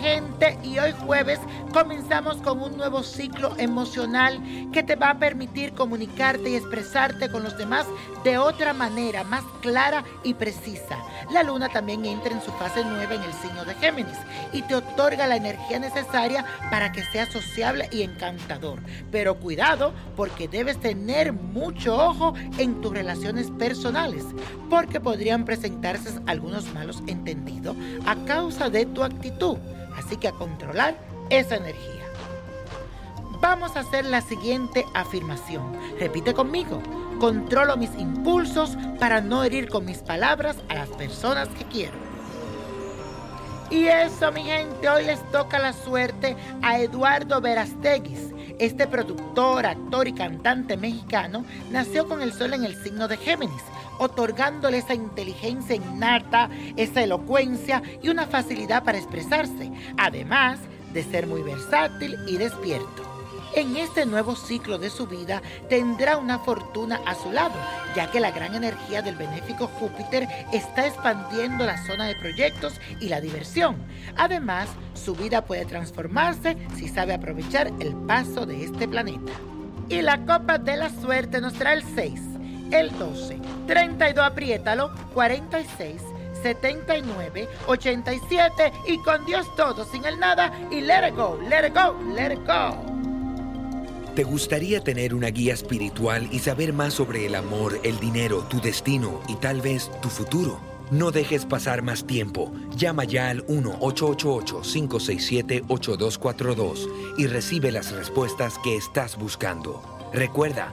gente y hoy jueves comenzamos con un nuevo ciclo emocional que te va a permitir comunicarte y expresarte con los demás de otra manera, más clara y precisa. La luna también entra en su fase nueva en el signo de Géminis y te otorga la energía necesaria para que seas sociable y encantador. Pero cuidado porque debes tener mucho ojo en tus relaciones personales porque podrían presentarse algunos malos entendidos a causa de tu actitud. Así que a controlar esa energía. Vamos a hacer la siguiente afirmación. Repite conmigo. Controlo mis impulsos para no herir con mis palabras a las personas que quiero. Y eso, mi gente, hoy les toca la suerte a Eduardo Verasteguis. Este productor, actor y cantante mexicano nació con el sol en el signo de Géminis, otorgándole esa inteligencia innata, esa elocuencia y una facilidad para expresarse, además de ser muy versátil y despierto. En este nuevo ciclo de su vida tendrá una fortuna a su lado, ya que la gran energía del benéfico Júpiter está expandiendo la zona de proyectos y la diversión. Además, su vida puede transformarse si sabe aprovechar el paso de este planeta. Y la copa de la suerte nos trae el 6, el 12, 32, apriétalo, 46. 79, 87 y con Dios todo, sin el nada y let it go, let it go, let it go. ¿Te gustaría tener una guía espiritual y saber más sobre el amor, el dinero, tu destino y tal vez tu futuro? No dejes pasar más tiempo. Llama ya al 1-888-567-8242 y recibe las respuestas que estás buscando. Recuerda,